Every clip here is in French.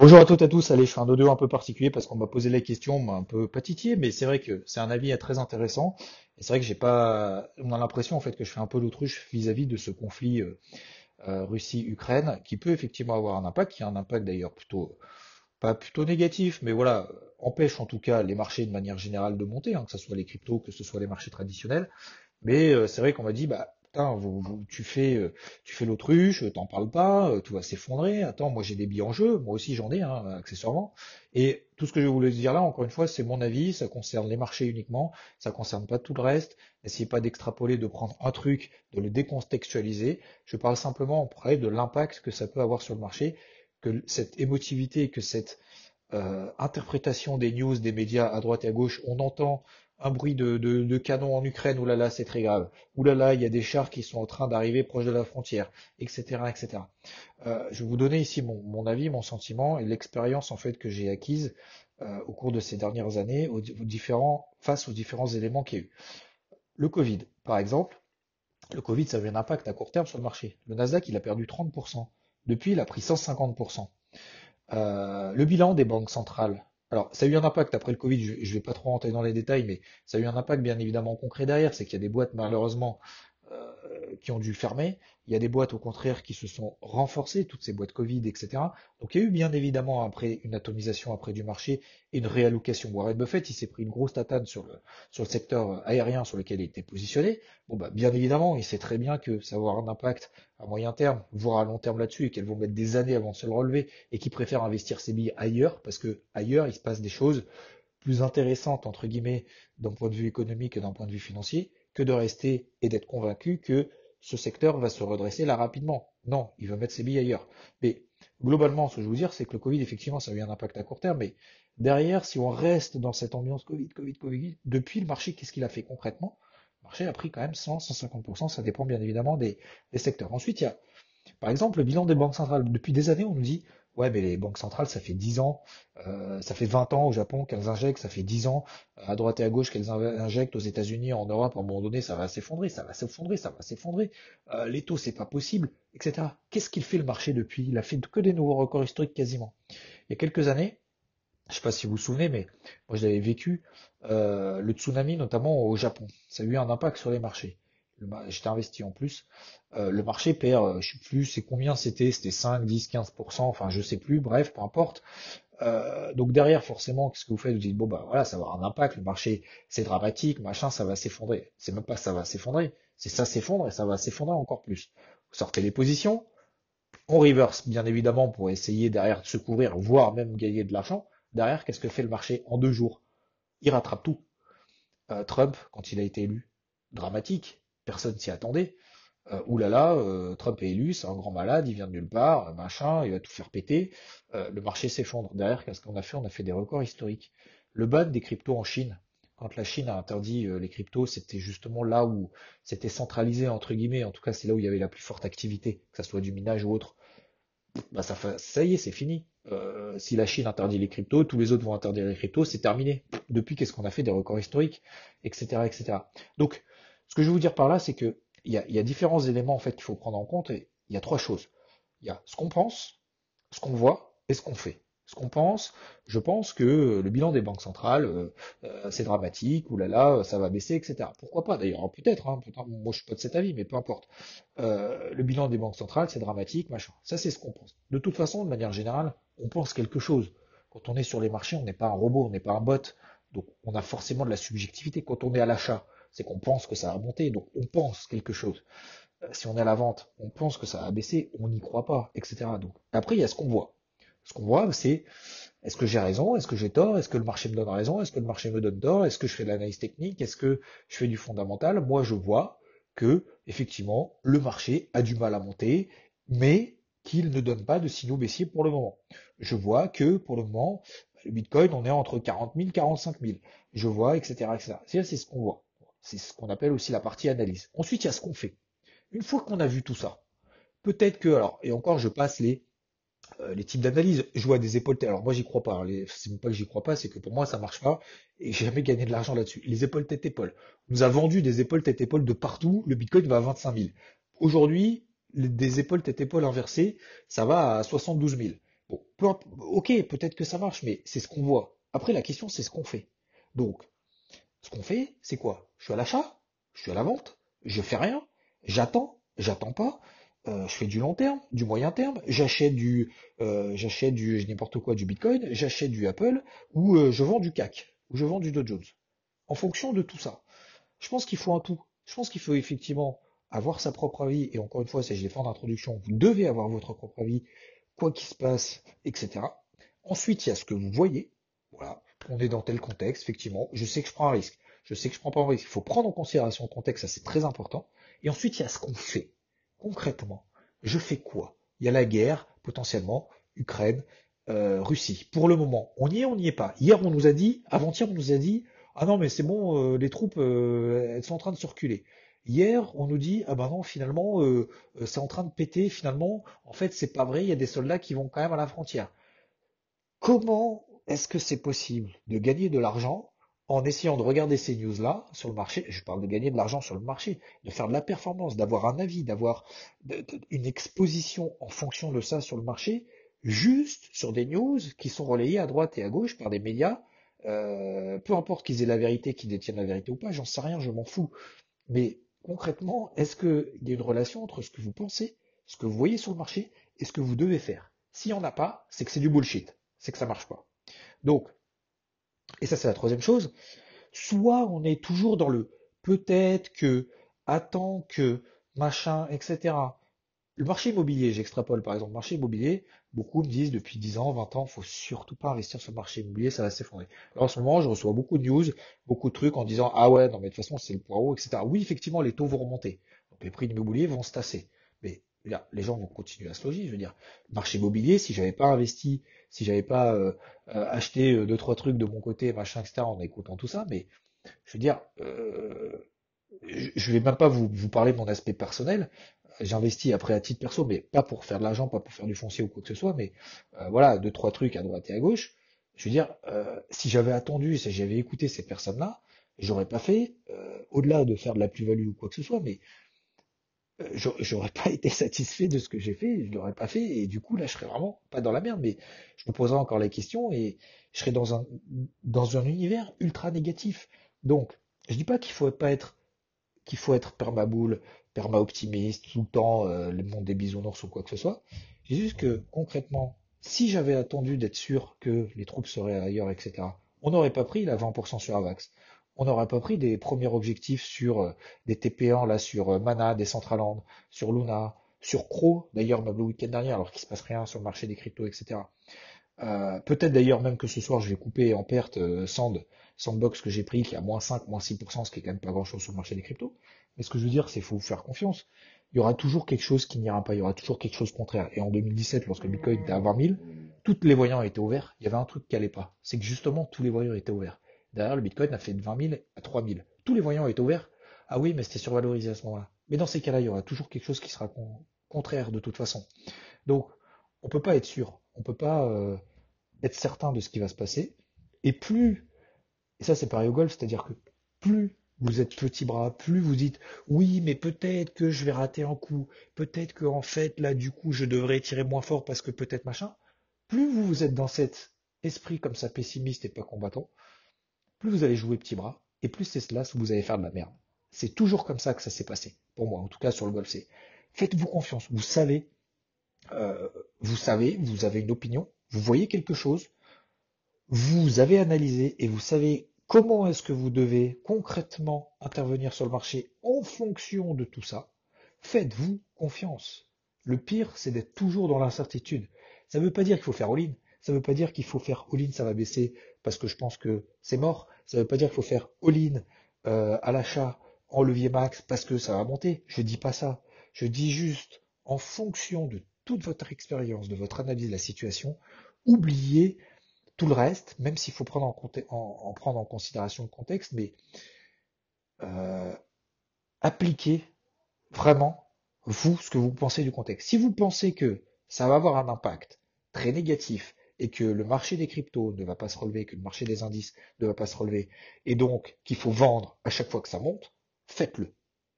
Bonjour à toutes et à tous. Allez, je fais un audio un peu particulier parce qu'on m'a posé la question, un peu patitié, mais c'est vrai que c'est un avis très intéressant. Et c'est vrai que j'ai pas, on a l'impression en fait que je fais un peu l'autruche vis-à-vis de ce conflit euh, euh, Russie-Ukraine, qui peut effectivement avoir un impact, qui a un impact d'ailleurs plutôt pas plutôt négatif, mais voilà, empêche en tout cas les marchés de manière générale de monter, hein, que ce soit les cryptos, que ce soit les marchés traditionnels. Mais euh, c'est vrai qu'on m'a dit, bah tu fais, euh, tu fais l'autruche, t'en parles pas, euh, tout va s'effondrer. Attends, moi j'ai des billes en jeu, moi aussi j'en ai, hein, accessoirement. Et tout ce que je voulais dire là, encore une fois, c'est mon avis, ça concerne les marchés uniquement, ça concerne pas tout le reste. N'essayez pas d'extrapoler, de prendre un truc, de le décontextualiser. Je parle simplement après de l'impact que ça peut avoir sur le marché, que cette émotivité, que cette euh, interprétation des news des médias à droite et à gauche, on entend un bruit de, de, canon en Ukraine, oulala, c'est très grave, oulala, il y a des chars qui sont en train d'arriver proche de la frontière, etc., etc. Euh, je vais vous donner ici mon, avis, mon sentiment et l'expérience en fait que j'ai acquise euh, au cours de ces dernières années, aux différents, face aux différents éléments qu'il y a eu. Le Covid, par exemple, le Covid, ça a eu un impact à court terme sur le marché. Le Nasdaq, il a perdu 30%. Depuis, il a pris 150%. Euh, le bilan des banques centrales. Alors, ça a eu un impact. Après le Covid, je ne vais pas trop rentrer dans les détails, mais ça a eu un impact bien évidemment concret derrière, c'est qu'il y a des boîtes malheureusement qui ont dû fermer, il y a des boîtes au contraire qui se sont renforcées, toutes ces boîtes Covid, etc. Donc il y a eu bien évidemment après une atomisation après du marché et une réallocation. Warren Buffett, il s'est pris une grosse tatane sur le, secteur aérien sur lequel il était positionné. Bon bah bien évidemment, il sait très bien que ça va avoir un impact à moyen terme, voire à long terme là-dessus, et qu'elles vont mettre des années avant de se le relever, et qu'il préfère investir ses billes ailleurs, parce que ailleurs il se passe des choses plus intéressantes entre guillemets d'un point de vue économique et d'un point de vue financier, que de rester et d'être convaincu que ce secteur va se redresser là rapidement. Non, il veut mettre ses billes ailleurs. Mais globalement, ce que je veux dire, c'est que le Covid, effectivement, ça a eu un impact à court terme, mais derrière, si on reste dans cette ambiance Covid, Covid, Covid, depuis le marché, qu'est-ce qu'il a fait concrètement? Le marché a pris quand même 100, 150%, ça dépend bien évidemment des, des secteurs. Ensuite, il y a, par exemple, le bilan des banques centrales. Depuis des années, on nous dit, ouais, mais les banques centrales, ça fait 10 ans, euh, ça fait 20 ans au Japon qu'elles injectent, ça fait 10 ans à droite et à gauche qu'elles in- injectent aux États-Unis, en Europe, à un moment donné, ça va s'effondrer, ça va s'effondrer, ça va s'effondrer. Euh, les taux, c'est pas possible, etc. Qu'est-ce qu'il fait le marché depuis? Il a fait que des nouveaux records historiques quasiment. Il y a quelques années, je sais pas si vous vous souvenez, mais moi je l'avais vécu, euh, le tsunami notamment au Japon. Ça a eu un impact sur les marchés. J'étais investi en plus. Euh, le marché perd, euh, je sais plus, c'est combien c'était, c'était 5, 10, 15%, enfin je sais plus, bref, peu importe. Euh, donc derrière, forcément, qu'est-ce que vous faites? Vous dites, bon bah voilà, ça va avoir un impact, le marché c'est dramatique, machin, ça va s'effondrer. C'est même pas ça va s'effondrer, c'est ça s'effondre et ça va s'effondrer encore plus. Vous sortez les positions, on reverse bien évidemment pour essayer derrière de se couvrir, voire même gagner de l'argent. Derrière, qu'est-ce que fait le marché en deux jours? Il rattrape tout. Trump, quand il a été élu, dramatique, personne s'y attendait. Euh, oulala, euh, Trump est élu, c'est un grand malade, il vient de nulle part, euh, machin, il va tout faire péter. Euh, le marché s'effondre. Derrière, qu'est-ce qu'on a fait? On a fait des records historiques. Le ban des cryptos en Chine. Quand la Chine a interdit euh, les cryptos, c'était justement là où c'était centralisé, entre guillemets. En tout cas, c'est là où il y avait la plus forte activité, que ça soit du minage ou autre bah ça, y est, c'est fini. Si la Chine interdit les cryptos, tous les autres vont interdire les cryptos, c'est terminé. Depuis, qu'est-ce qu'on a fait? Des records historiques, etc., etc. Donc, ce que je veux vous dire par là, c'est que il y a, y a différents éléments qu'il faut prendre en compte et il y a trois choses. Il y a ce qu'on pense, ce qu'on voit et ce qu'on fait. Ce qu'on pense, je pense que le bilan des banques centrales, euh, euh, c'est dramatique, oulala, ça va baisser, etc. Pourquoi pas d'ailleurs, hein, peut-être, hein, peut-être, moi je suis pas de cet avis, mais peu importe. Euh, le bilan des banques centrales, c'est dramatique, machin. Ça, c'est ce qu'on pense. De toute façon, de manière générale, on pense quelque chose. Quand on est sur les marchés, on n'est pas un robot, on n'est pas un bot. Donc, on a forcément de la subjectivité. Quand on est à l'achat, c'est qu'on pense que ça va monter, donc on pense quelque chose. Euh, si on est à la vente, on pense que ça va baisser, on n'y croit pas, etc. Donc, après, il y a ce qu'on voit. Ce qu'on voit, c'est est-ce que j'ai raison, est-ce que j'ai tort, est-ce que le marché me donne raison, est-ce que le marché me donne tort, est-ce que je fais de l'analyse technique, est-ce que je fais du fondamental? Moi, je vois que effectivement, le marché a du mal à monter, mais qu'il ne donne pas de signaux baissiers pour le moment. Je vois que pour le moment, le Bitcoin, on est entre 40 000 et 45 000. Je vois, etc. etc. C'est ce qu'on voit. C'est ce qu'on appelle aussi la partie analyse. Ensuite, il y a ce qu'on fait. Une fois qu'on a vu tout ça, peut-être que, alors, et encore, je passe les, euh, types d'analyse. Je vois des épaules. Alors moi, j'y crois pas. C'est même pas que j'y crois pas, c'est que pour moi, ça marche pas et j'ai jamais gagné de l'argent là-dessus. Les épaules tête épaule. On nous a vendu des épaules tête épaule de partout. Le Bitcoin va à 25 000. Aujourd'hui, des épaules tête épaule inversées, ça va à 72 000. Bon, ok, peut-être que ça marche, mais c'est ce qu'on voit. Après, la question, c'est ce qu'on fait. Donc, ce qu'on fait, c'est quoi? Je suis à l'achat, je suis à la vente, je fais rien, j'attends, j'attends pas, euh, je fais du long terme, du moyen terme, j'achète du, euh, j'achète du n'importe quoi, du Bitcoin, j'achète du Apple, ou euh, je vends du CAC, ou je vends du Dow Jones. En fonction de tout ça. Je pense qu'il faut un tout. Je pense qu'il faut effectivement avoir sa propre avis, et encore une fois, c'est je l'ai fait en introduction, vous devez avoir votre propre avis, quoi qu'il se passe, etc. Ensuite, il y a ce que vous voyez. Voilà, on est dans tel contexte, effectivement. Je sais que je prends un risque. Je sais que je prends pas un risque. Il faut prendre en considération le contexte, ça c'est très important. Et ensuite, il y a ce qu'on fait. Concrètement, je fais quoi? Il y a la guerre, potentiellement, Ukraine, euh, Russie. Pour le moment, on y est, on n'y est pas. Hier, on nous a dit, avant-hier, on nous a dit, ah non, mais c'est bon, euh, les troupes, euh, elles sont en train de circuler. Hier, on nous dit ah ben non, finalement, euh, euh, c'est en train de péter. Finalement, en fait, c'est pas vrai. Il y a des soldats qui vont quand même à la frontière. Comment est-ce que c'est possible de gagner de l'argent en essayant de regarder ces news-là sur le marché? Je parle de gagner de l'argent sur le marché, de faire de la performance, d'avoir un avis, d'avoir une exposition en fonction de ça sur le marché, juste sur des news qui sont relayées à droite et à gauche par des médias. Euh, peu importe qu'ils aient la vérité, qu'ils détiennent la vérité ou pas, j'en sais rien, je m'en fous. Mais concrètement, est-ce qu'il y a une relation entre ce que vous pensez, ce que vous voyez sur le marché et ce que vous devez faire? S'il n'y en a pas, c'est que c'est du bullshit, c'est que ça marche pas. Donc, et ça c'est la troisième chose, soit on est toujours dans le peut-être que, attends que, machin, etc. Le marché immobilier, j'extrapole par exemple, marché immobilier, beaucoup me disent depuis 10 ans, 20 ans, faut surtout pas investir sur le marché immobilier, ça va s'effondrer. Alors en ce moment, je reçois beaucoup de news, beaucoup de trucs en disant ah ouais, non mais de toute façon c'est le poireau, etc. Oui, effectivement, les taux vont remonter, donc les prix de l'immobilier vont se tasser. Les gens vont continuer à se loger. Je veux dire, marché immobilier, si j'avais pas investi, si j'avais pas euh, euh, acheté euh, deux trois trucs de mon côté, machin, etc. En écoutant tout ça, mais je veux dire, euh, je vais même pas vous, vous parler de mon aspect personnel, j'investis après à titre perso, mais pas pour faire de l'argent, pas pour faire du foncier ou quoi que ce soit, mais euh, voilà, deux, trois trucs à droite et à gauche. Je veux dire, euh, si j'avais attendu, si j'avais écouté ces personnes-là, j'aurais pas fait, au-delà de faire de la plus-value ou quoi que ce soit, mais j'aurais pas été satisfait de ce que j'ai fait, je l'aurais pas fait, et du coup là je serais vraiment pas dans la merde, mais je me poserais encore la question et je serais dans un dans un univers ultra négatif. Donc, je dis pas qu'il faut pas être qu'il faut être permaboule, perma-optimiste, tout le temps, euh, le monde des bisounours ou quoi que ce soit. C'est juste que, concrètement, si j'avais attendu d'être sûr que les troupes seraient ailleurs, etc., on n'aurait pas pris la 20% sur Avax. On n'aurait pas pris des premiers objectifs sur euh, des TP1, là, sur euh, Mana, Decentraland, sur Luna, sur Cro, d'ailleurs, même le week-end dernier, alors qu'il se passe rien sur le marché des cryptos, etc. Euh, peut-être d'ailleurs même que ce soir je vais couper en perte Sand, Sandbox que j'ai pris qui a moins 5, moins 6%, ce qui est quand même pas grand chose sur le marché des cryptos. Mais ce que je veux dire, c'est faut vous faire confiance. Il y aura toujours quelque chose qui n'ira pas, il y aura toujours quelque chose contraire. Et en 2017, lorsque Bitcoin était à 20 000, tous les voyants étaient ouverts, il y avait un truc qui allait pas. C'est que justement, tous les voyants étaient ouverts. Derrière, le Bitcoin a fait de 20 000 à 3 000. Tous les voyants étaient ouverts. Ah oui, mais c'était survalorisé à ce moment-là. Mais dans ces cas-là, il y aura toujours quelque chose qui sera contraire de toute façon. Donc, on peut pas être sûr. On peut pas euh, être certain de ce qui va se passer. Et plus, et ça c'est pareil au golf, c'est-à-dire que plus vous êtes petit bras, plus vous dites oui, mais peut-être que je vais rater un coup, peut-être que en fait là du coup je devrais tirer moins fort parce que peut-être machin. Plus vous vous êtes dans cet esprit comme ça pessimiste et pas combattant, plus vous allez jouer petit bras et plus c'est cela où vous allez faire de la merde. C'est toujours comme ça que ça s'est passé pour moi, en tout cas sur le golf. C'est faites-vous confiance. Vous savez, euh, vous savez, vous avez une opinion, vous voyez quelque chose, vous avez analysé et vous savez Comment est-ce que vous devez concrètement intervenir sur le marché en fonction de tout ça Faites-vous confiance. Le pire, c'est d'être toujours dans l'incertitude. Ça ne veut pas dire qu'il faut faire all-in. Ça ne veut pas dire qu'il faut faire all-in, ça va baisser parce que je pense que c'est mort. Ça ne veut pas dire qu'il faut faire all-in euh, à l'achat en levier max parce que ça va monter. Je dis pas ça. Je dis juste en fonction de toute votre expérience, de votre analyse de la situation, oubliez tout le reste, même s'il faut prendre en, prendre en considération le contexte, mais euh, appliquez vraiment, vous, ce que vous pensez du contexte. Si vous pensez que ça va avoir un impact très négatif et que le marché des cryptos ne va pas se relever, que le marché des indices ne va pas se relever, et donc qu'il faut vendre à chaque fois que ça monte, faites-le.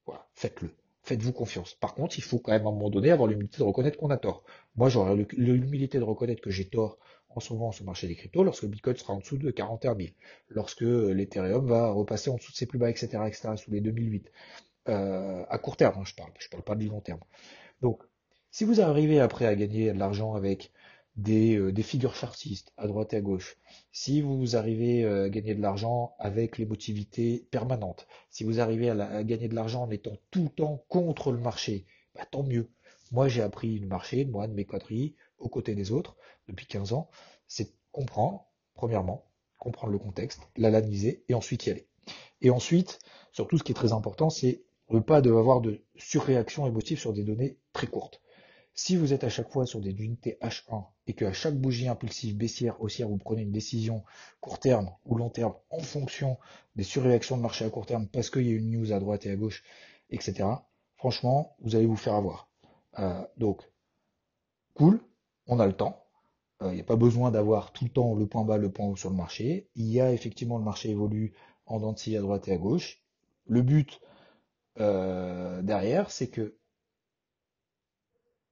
Voilà, faites-le. Faites-vous confiance. Par contre, il faut quand même à un moment donné avoir l'humilité de reconnaître qu'on a tort. Moi, j'aurais l'humilité de reconnaître que j'ai tort en ce moment sur le marché des cryptos lorsque le Bitcoin sera en dessous de 41 000, lorsque l'Ethereum va repasser en dessous de ses plus bas, etc., etc., sous les 2008. Euh, à court terme, hein, je parle. Je parle pas de long terme. Donc, si vous arrivez après à gagner de l'argent avec des, euh, des figures chartistes à droite et à gauche, si vous arrivez euh, à gagner de l'argent avec l'émotivité permanente, si vous arrivez à, gagner de l'argent en étant tout le temps contre le marché, bah, tant mieux. Moi, j'ai appris le marché, moi, de mes quadrilles, aux côtés des autres, depuis 15 ans, c'est comprendre, premièrement, comprendre le contexte, l'analyser, et ensuite y aller. Et ensuite, surtout, ce qui est très important, c'est ne pas avoir de surréaction émotive sur des données très courtes. Si vous êtes à chaque fois sur des unités H1 et qu'à chaque bougie impulsive baissière, haussière, vous prenez une décision court terme ou long terme en fonction des surréactions de marché à court terme parce qu'il y a une news à droite et à gauche, etc., franchement, vous allez vous faire avoir. Euh, donc, cool, on a le temps. Euh, il n'y a pas besoin d'avoir tout le temps le point bas, le point haut sur le marché. Il y a effectivement le marché évolue en dents à droite et à gauche. Le but euh, derrière, c'est que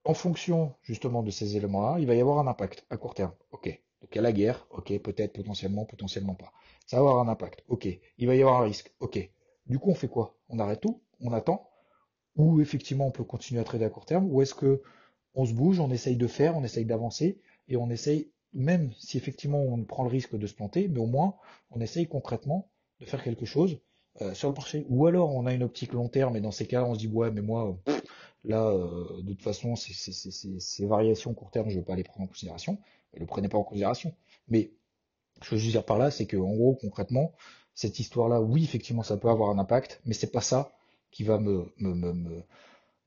en fonction justement de ces éléments-là, il va y avoir un impact à court terme. Ok. Donc il y a la guerre, ok, peut-être, potentiellement, potentiellement pas. Ça va avoir un impact, ok. Il va y avoir un risque, ok. Du coup, on fait quoi? On arrête tout? On attend? Ou effectivement, on peut continuer à trader à court terme? Ou est-ce que on se bouge, on essaye de faire, on essaye d'avancer, et on essaye, même si effectivement on prend le risque de se planter, mais au moins on essaye concrètement de faire quelque chose euh, sur le marché. Ou alors on a une optique long terme, et dans ces cas-là on se dit ouais mais moi là euh, de toute façon ces variations court terme je ne veux pas les prendre en considération. Ne le prenez pas en considération. Mais ce que je veux dire par là, c'est que en gros concrètement cette histoire-là, oui effectivement ça peut avoir un impact, mais c'est pas ça qui va me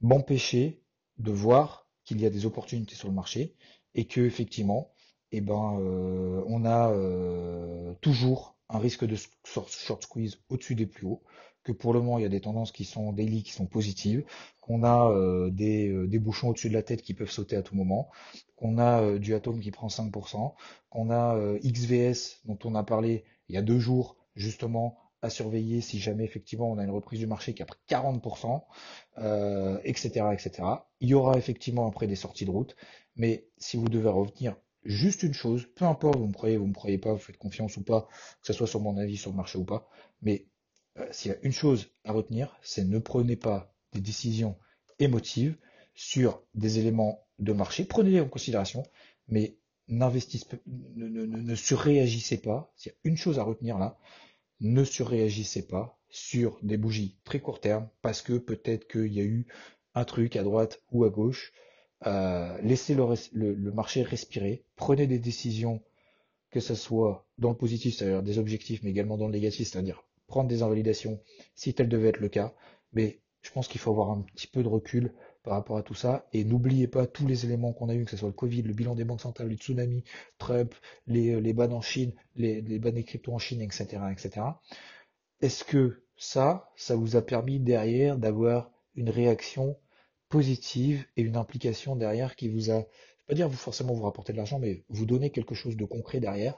m'empêcher de voir qu'il y a des opportunités sur le marché et que effectivement, eh ben, euh, on a euh, toujours un risque de short squeeze au-dessus des plus hauts, que pour le moment il y a des tendances qui sont daily qui sont positives, qu'on a euh, des, des, bouchons au-dessus de la tête qui peuvent sauter à tout moment, qu'on a du atome qui prend 5%, qu'on a XVS dont on a parlé il y a deux jours justement à surveiller si jamais effectivement on a une reprise du marché qui a pris 40%, euh, etc., etc. Il y aura effectivement après des sorties de route, mais si vous devez revenir juste une chose, peu importe, vous me croyez, vous me croyez pas, vous faites confiance ou pas, que ce soit sur mon avis sur le marché ou pas, mais euh, s'il y a une chose à retenir, c'est ne prenez pas des décisions émotives sur des éléments de marché, prenez-les en considération, mais n'investissez, ne, ne, ne surréagissez pas. S'il y a une chose à retenir là, ne surréagissez pas sur des bougies très court terme parce que peut-être qu'il y a eu un truc à droite ou à gauche. Euh, laissez le, marché respirer, prenez des décisions, que ce soit dans le positif, c'est-à-dire des objectifs, mais également dans le négatif, c'est-à-dire prendre des invalidations si tel devait être le cas. Mais je pense qu'il faut avoir un petit peu de recul par rapport à tout ça. Et n'oubliez pas tous les éléments qu'on a eu, que ce soit le Covid, le bilan des banques centrales, le tsunami, Trump, les, les bans en Chine, les, les des cryptos en Chine, etc., etc. Est-ce que ça, ça vous a permis derrière d'avoir une réaction positive et une implication derrière qui vous a, je vais pas dire vous forcément vous rapporter de l'argent, mais vous donner quelque chose de concret derrière.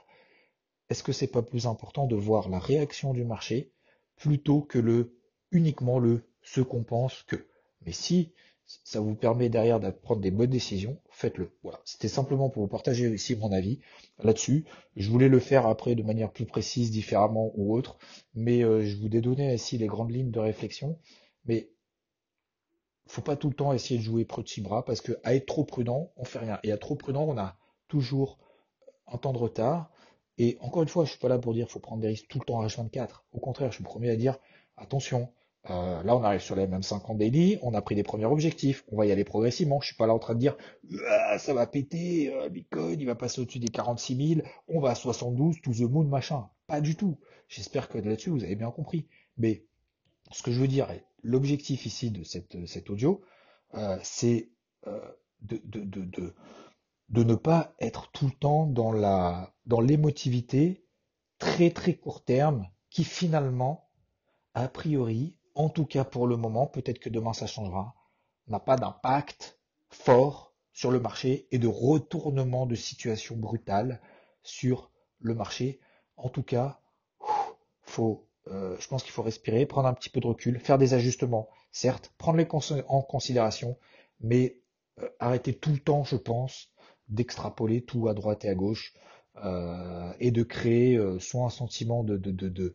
Est-ce que c'est pas plus important de voir la réaction du marché plutôt que le uniquement le ce qu'on pense que? Mais si ça vous permet derrière de prendre des bonnes décisions, faites-le. Voilà, c'était simplement pour vous partager ici mon avis là-dessus. Je voulais le faire après de manière plus précise, différemment ou autre, mais euh, je vous ai donné ici les grandes lignes de réflexion. Mais faut pas tout le temps essayer de jouer petit bras parce que à être trop prudent, on fait rien. Et à trop prudent, on a toujours un temps de retard. Et encore une fois, je suis pas là pour dire faut prendre des risques tout le temps à H24. Au contraire, je suis le à dire attention, euh, là, on arrive sur les mêmes 50 daily, on a pris des premiers objectifs, on va y aller progressivement. Je suis pas là en train de dire ah, ça va péter, euh, Bitcoin, il va passer au-dessus des 46 000, on va à 72, to the moon, machin. Pas du tout. J'espère que là-dessus vous avez bien compris. Mais ce que je veux dire, l'objectif ici de cet audio, euh, c'est de, de, ne pas être tout le temps dans l'émotivité très très court terme qui finalement, a priori, en tout cas pour le moment, peut-être que demain ça changera, n'a pas d'impact fort sur le marché et de retournement de situation brutale sur le marché. En tout cas, faut, euh, je pense qu'il faut respirer, prendre un petit peu de recul, faire des ajustements, certes, prendre les en considération, mais euh, arrêter tout le temps, je pense, d'extrapoler tout à droite et à gauche euh, et de créer soit un sentiment de, de, de,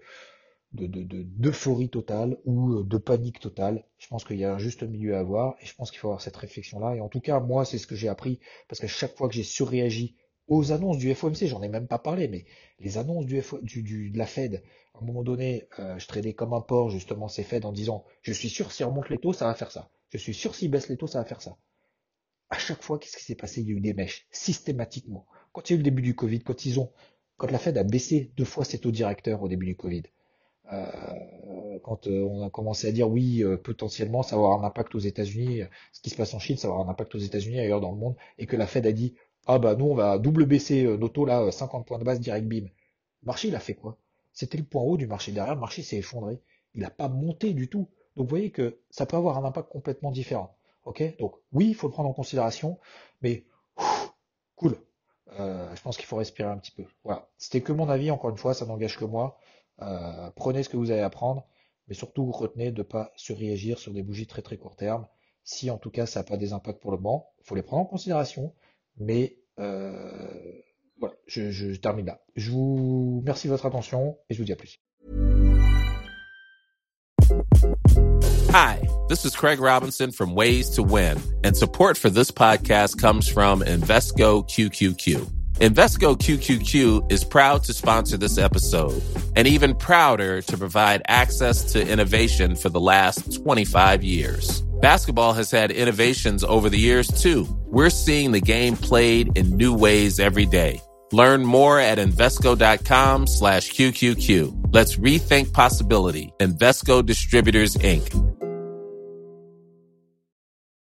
de totale ou de panique totale. Je pense qu'il y a un juste milieu à avoir et je pense qu'il faut avoir cette réflexion-là. Et en tout cas, moi, c'est ce que j'ai appris parce que chaque fois que j'ai surréagi aux annonces du FOMC, j'en ai même pas parlé, mais les annonces de la Fed, à un moment donné, euh, je tradais comme un porc justement ces Fed en disant je suis sûr si remonte les taux, ça va faire ça. Je suis sûr s'il baisse les taux, ça va faire ça. À chaque fois, qu'est-ce qui s'est passé? Il y a eu des mèches, systématiquement. Quand il y a eu le début du Covid, quand ils ont, quand la Fed a baissé deux fois ses taux directeurs au début du Covid, euh, quand euh, on a commencé à dire oui, potentiellement, ça va avoir un impact aux États-Unis, ce qui se passe en Chine, ça va avoir un impact aux États-Unis ailleurs dans le monde, et que la Fed a dit ah bah nous on va double baisser euh, nos taux là, 50 euh, points de base direct bim. Le marché il a fait quoi? C'était le point haut du marché. Derrière le marché s'est effondré. Il n'a pas monté du tout. Donc vous voyez que ça peut avoir un impact complètement différent. Ok? Donc oui, il faut le prendre en considération, mais cool. Euh, je pense qu'il faut respirer un petit peu. Voilà. C'était que mon avis, encore une fois, ça n'engage que moi. prenez ce que vous avez à prendre, mais surtout retenez de ne pas se réagir sur des bougies très très court terme. Si en tout cas ça n'a pas des impacts pour le moment, il faut les prendre en considération, mais euh, voilà, je, je, je termine là. Je vous remercie de votre attention et je vous dis à plus. Hi, this is Craig Robinson from Ways to Win, and support for this podcast comes from Invesco QQQ. Invesco QQQ is proud to sponsor this episode and even prouder to provide access to innovation for the last 25 years. Basketball has had innovations over the years too. We're seeing the game played in new ways every day. Learn more at Invesco.com slash QQQ. Let's rethink possibility. Invesco Distributors, Inc.